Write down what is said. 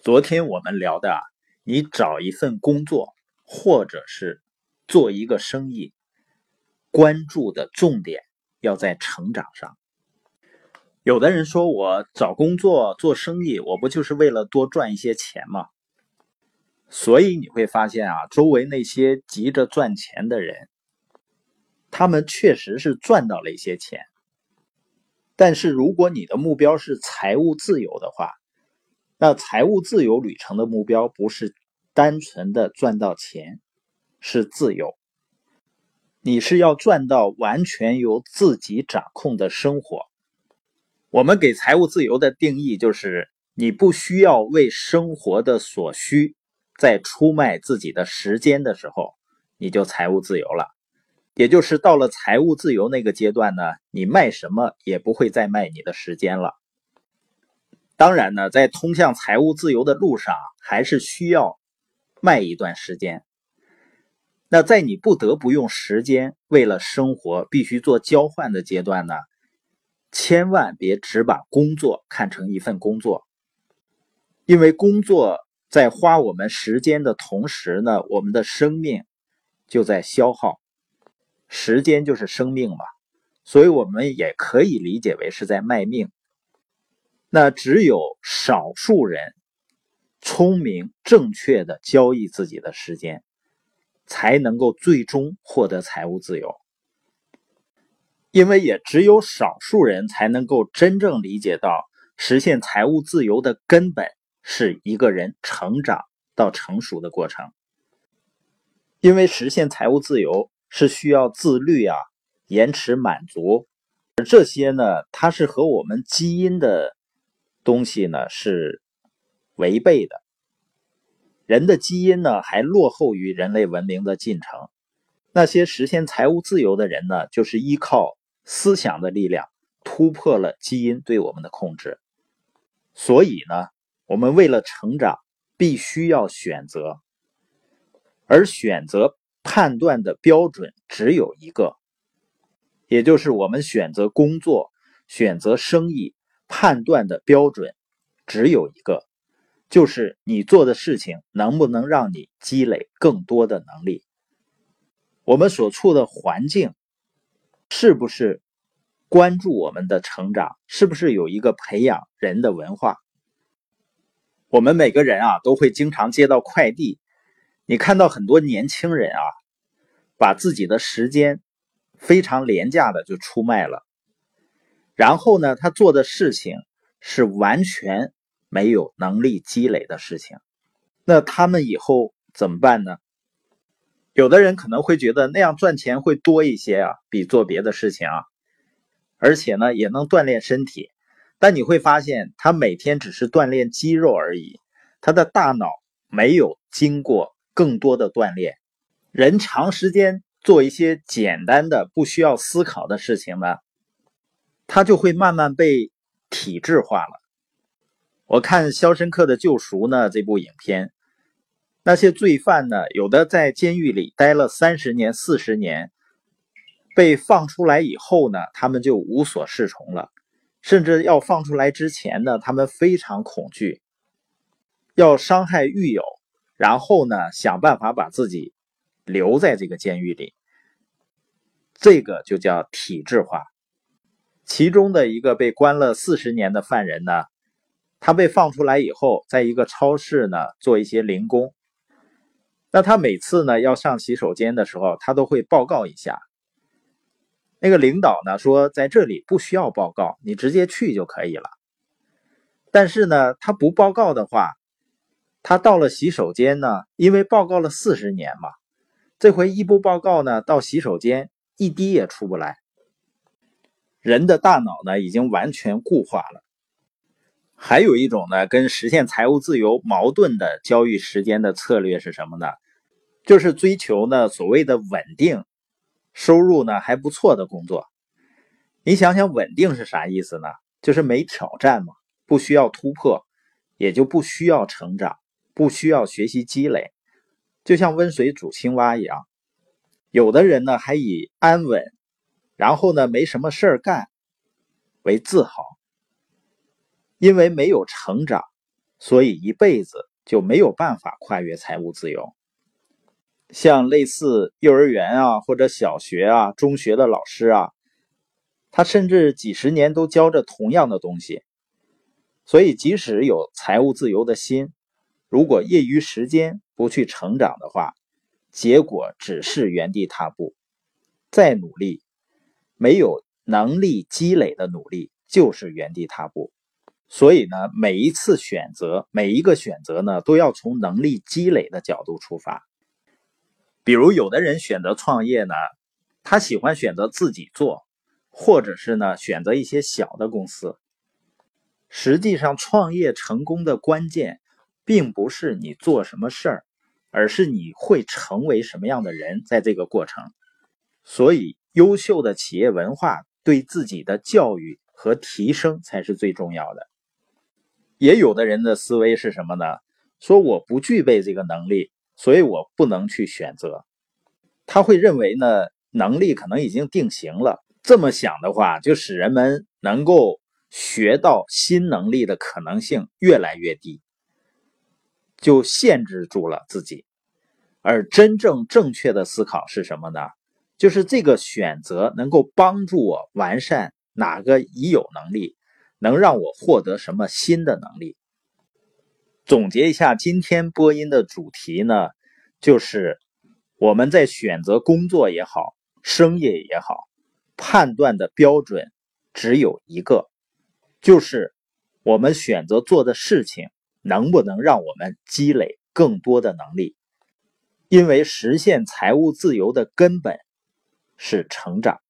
昨天我们聊的，你找一份工作，或者是做一个生意，关注的重点要在成长上。有的人说我找工作做生意，我不就是为了多赚一些钱吗？所以你会发现啊，周围那些急着赚钱的人，他们确实是赚到了一些钱。但是如果你的目标是财务自由的话，那财务自由旅程的目标不是单纯的赚到钱，是自由。你是要赚到完全由自己掌控的生活。我们给财务自由的定义就是：你不需要为生活的所需再出卖自己的时间的时候，你就财务自由了。也就是到了财务自由那个阶段呢，你卖什么也不会再卖你的时间了。当然呢，在通向财务自由的路上，还是需要卖一段时间。那在你不得不用时间为了生活必须做交换的阶段呢，千万别只把工作看成一份工作，因为工作在花我们时间的同时呢，我们的生命就在消耗。时间就是生命嘛，所以我们也可以理解为是在卖命。那只有少数人聪明正确的交易自己的时间，才能够最终获得财务自由。因为也只有少数人才能够真正理解到，实现财务自由的根本是一个人成长到成熟的过程。因为实现财务自由是需要自律啊，延迟满足，而这些呢，它是和我们基因的。东西呢是违背的，人的基因呢还落后于人类文明的进程。那些实现财务自由的人呢，就是依靠思想的力量突破了基因对我们的控制。所以呢，我们为了成长，必须要选择，而选择判断的标准只有一个，也就是我们选择工作、选择生意。判断的标准只有一个，就是你做的事情能不能让你积累更多的能力。我们所处的环境是不是关注我们的成长？是不是有一个培养人的文化？我们每个人啊都会经常接到快递，你看到很多年轻人啊，把自己的时间非常廉价的就出卖了。然后呢，他做的事情是完全没有能力积累的事情，那他们以后怎么办呢？有的人可能会觉得那样赚钱会多一些啊，比做别的事情啊，而且呢也能锻炼身体。但你会发现，他每天只是锻炼肌肉而已，他的大脑没有经过更多的锻炼。人长时间做一些简单的、不需要思考的事情呢？他就会慢慢被体制化了。我看《肖申克的救赎》呢这部影片，那些罪犯呢，有的在监狱里待了三十年、四十年，被放出来以后呢，他们就无所适从了。甚至要放出来之前呢，他们非常恐惧，要伤害狱友，然后呢，想办法把自己留在这个监狱里。这个就叫体制化。其中的一个被关了四十年的犯人呢，他被放出来以后，在一个超市呢做一些零工。那他每次呢要上洗手间的时候，他都会报告一下。那个领导呢说，在这里不需要报告，你直接去就可以了。但是呢，他不报告的话，他到了洗手间呢，因为报告了四十年嘛，这回一不报告呢，到洗手间一滴也出不来。人的大脑呢，已经完全固化了。还有一种呢，跟实现财务自由矛盾的交易时间的策略是什么呢？就是追求呢所谓的稳定收入呢还不错的工作。你想想，稳定是啥意思呢？就是没挑战嘛，不需要突破，也就不需要成长，不需要学习积累，就像温水煮青蛙一样。有的人呢，还以安稳。然后呢，没什么事儿干，为自豪，因为没有成长，所以一辈子就没有办法跨越财务自由。像类似幼儿园啊，或者小学啊、中学的老师啊，他甚至几十年都教着同样的东西，所以即使有财务自由的心，如果业余时间不去成长的话，结果只是原地踏步。再努力，没有能力积累的努力就是原地踏步。所以呢，每一次选择，每一个选择呢，都要从能力积累的角度出发。比如，有的人选择创业呢，他喜欢选择自己做，或者是呢选择一些小的公司。实际上，创业成功的关键，并不是你做什么事儿，而是你会成为什么样的人，在这个过程。所以，优秀的企业文化对自己的教育和提升才是最重要的。也有的人的思维是什么呢？说我不具备这个能力。所以我不能去选择，他会认为呢，能力可能已经定型了。这么想的话，就使人们能够学到新能力的可能性越来越低，就限制住了自己。而真正正确的思考是什么呢？就是这个选择能够帮助我完善哪个已有能力，能让我获得什么新的能力。总结一下今天播音的主题呢，就是我们在选择工作也好，生意也好，判断的标准只有一个，就是我们选择做的事情能不能让我们积累更多的能力，因为实现财务自由的根本是成长。